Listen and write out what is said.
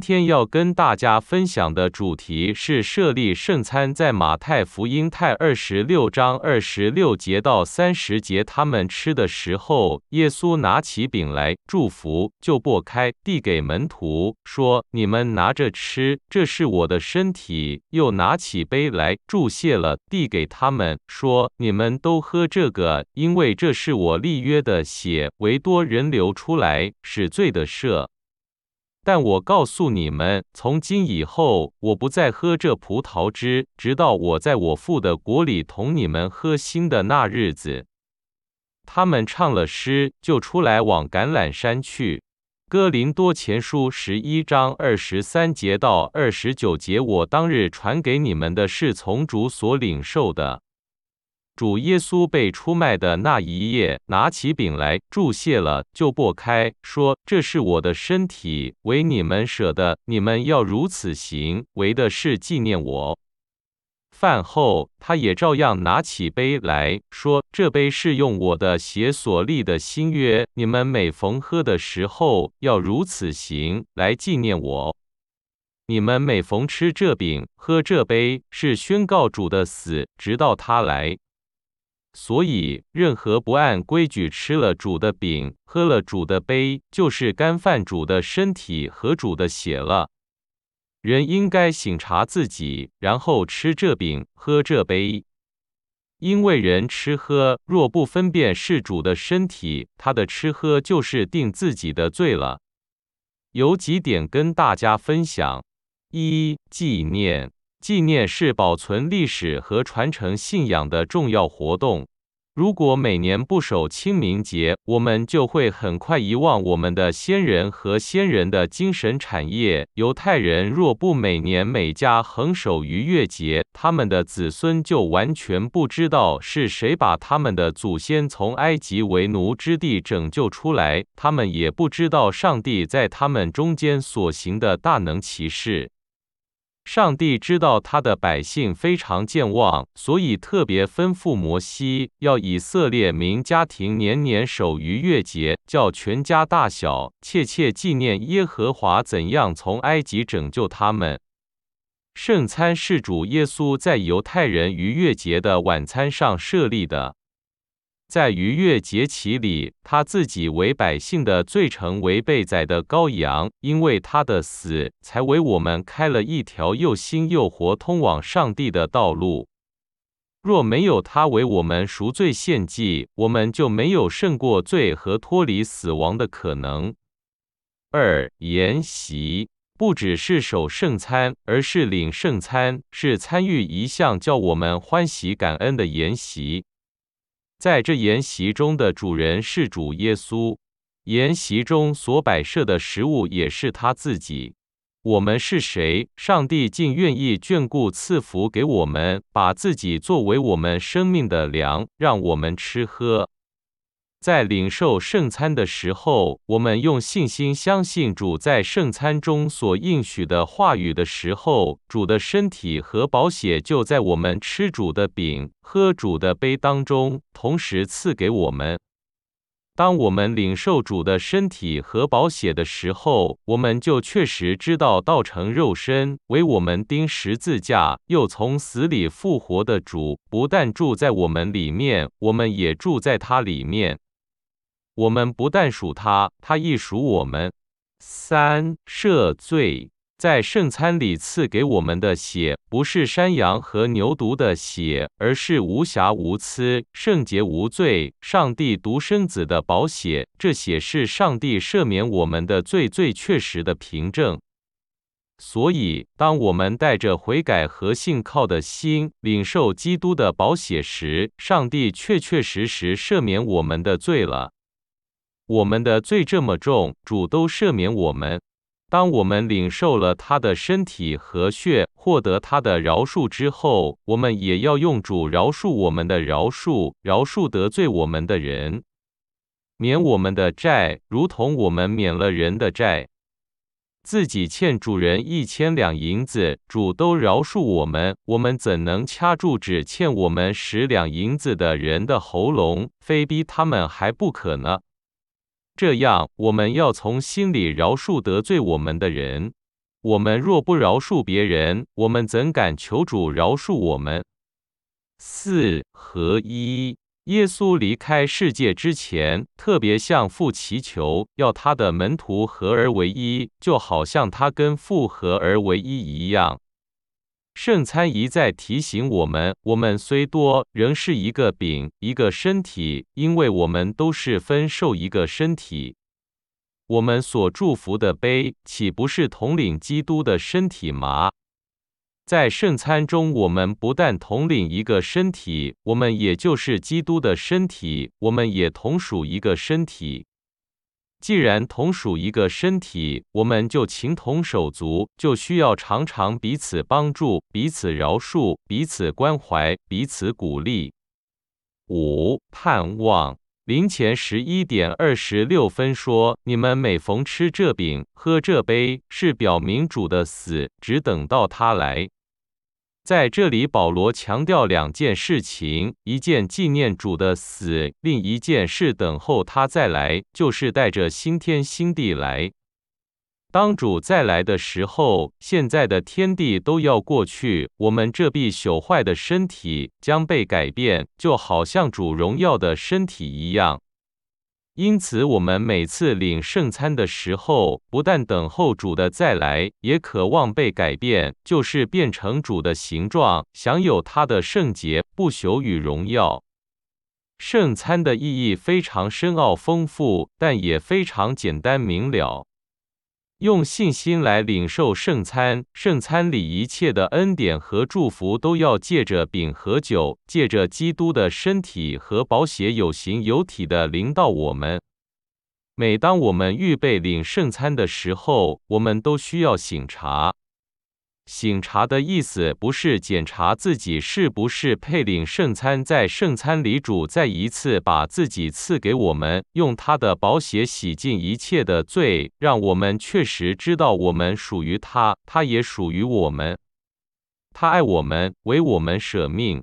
今天要跟大家分享的主题是设立圣餐，在马太福音太二十六章二十六节到三十节，他们吃的时候，耶稣拿起饼来祝福，就擘开，递给门徒，说：“你们拿着吃，这是我的身体。”又拿起杯来祝谢了，递给他们，说：“你们都喝这个，因为这是我立约的血，为多人流出来，使罪的赦。”但我告诉你们，从今以后，我不再喝这葡萄汁，直到我在我父的国里同你们喝新的那日子。他们唱了诗，就出来往橄榄山去。哥林多前书十一章二十三节到二十九节，我当日传给你们的是从主所领受的。主耶稣被出卖的那一夜，拿起饼来祝谢了，就擘开，说：“这是我的身体，为你们舍的，你们要如此行，为的是纪念我。”饭后，他也照样拿起杯来说：“这杯是用我的血所立的新约，你们每逢喝的时候，要如此行，来纪念我。你们每逢吃这饼、喝这杯，是宣告主的死，直到他来。”所以，任何不按规矩吃了主的饼、喝了主的杯，就是干犯主的身体和主的血了。人应该醒察自己，然后吃这饼、喝这杯。因为人吃喝若不分辨是主的身体，他的吃喝就是定自己的罪了。有几点跟大家分享：一、纪念。纪念是保存历史和传承信仰的重要活动。如果每年不守清明节，我们就会很快遗忘我们的先人和先人的精神产业。犹太人若不每年每家恒守逾越节，他们的子孙就完全不知道是谁把他们的祖先从埃及为奴之地拯救出来，他们也不知道上帝在他们中间所行的大能奇事。上帝知道他的百姓非常健忘，所以特别吩咐摩西，要以色列民家庭年年守逾越节，叫全家大小切切纪念耶和华怎样从埃及拯救他们。圣餐是主耶稣在犹太人逾越节的晚餐上设立的。在逾越节期里，他自己为百姓的罪成为被宰的羔羊，因为他的死，才为我们开了一条又新又活通往上帝的道路。若没有他为我们赎罪献祭，我们就没有胜过罪和脱离死亡的可能。二筵席不只是守圣餐，而是领圣餐，是参与一项叫我们欢喜感恩的筵席。在这筵席中的主人是主耶稣，筵席中所摆设的食物也是他自己。我们是谁？上帝竟愿意眷顾赐福给我们，把自己作为我们生命的粮，让我们吃喝。在领受圣餐的时候，我们用信心相信主在圣餐中所应许的话语的时候，主的身体和宝血就在我们吃主的饼、喝主的杯当中同时赐给我们。当我们领受主的身体和宝血的时候，我们就确实知道道成肉身为我们钉十字架，又从死里复活的主不但住在我们里面，我们也住在他里面。我们不但属他，他亦属我们。三赦罪，在圣餐里赐给我们的血，不是山羊和牛犊的血，而是无瑕无疵、圣洁无罪、上帝独生子的宝血。这血是上帝赦免我们的罪最确实的凭证。所以，当我们带着悔改和信靠的心领受基督的宝血时，上帝确确实实赦免我们的罪了。我们的罪这么重，主都赦免我们。当我们领受了他的身体和血，获得他的饶恕之后，我们也要用主饶恕我们的饶恕，饶恕得罪我们的人，免我们的债，如同我们免了人的债。自己欠主人一千两银子，主都饶恕我们，我们怎能掐住只欠我们十两银子的人的喉咙，非逼他们还不可呢？这样，我们要从心里饶恕得罪我们的人。我们若不饶恕别人，我们怎敢求主饶恕我们？四合一。耶稣离开世界之前，特别向父祈求，要他的门徒合而为一，就好像他跟父合而为一一样。圣餐一再提醒我们：我们虽多，仍是一个饼，一个身体，因为我们都是分受一个身体。我们所祝福的杯，岂不是统领基督的身体吗？在圣餐中，我们不但统领一个身体，我们也就是基督的身体，我们也同属一个身体。既然同属一个身体，我们就情同手足，就需要常常彼此帮助、彼此饶恕、彼此关怀、彼此鼓励。五盼望临前十一点二十六分说：“你们每逢吃这饼、喝这杯，是表明主的死，只等到他来。”在这里，保罗强调两件事情：一件纪念主的死，另一件是等候他再来，就是带着新天新地来。当主再来的时候，现在的天地都要过去，我们这必朽坏的身体将被改变，就好像主荣耀的身体一样。因此，我们每次领圣餐的时候，不但等候主的再来，也渴望被改变，就是变成主的形状，享有他的圣洁、不朽与荣耀。圣餐的意义非常深奥丰富，但也非常简单明了。用信心来领受圣餐，圣餐里一切的恩典和祝福都要借着饼和酒，借着基督的身体和宝血有形有体的临到我们。每当我们预备领圣餐的时候，我们都需要醒察。醒茶的意思不是检查自己是不是配领圣餐，在圣餐里主再一次把自己赐给我们，用他的宝血洗净一切的罪，让我们确实知道我们属于他，他也属于我们。他爱我们，为我们舍命。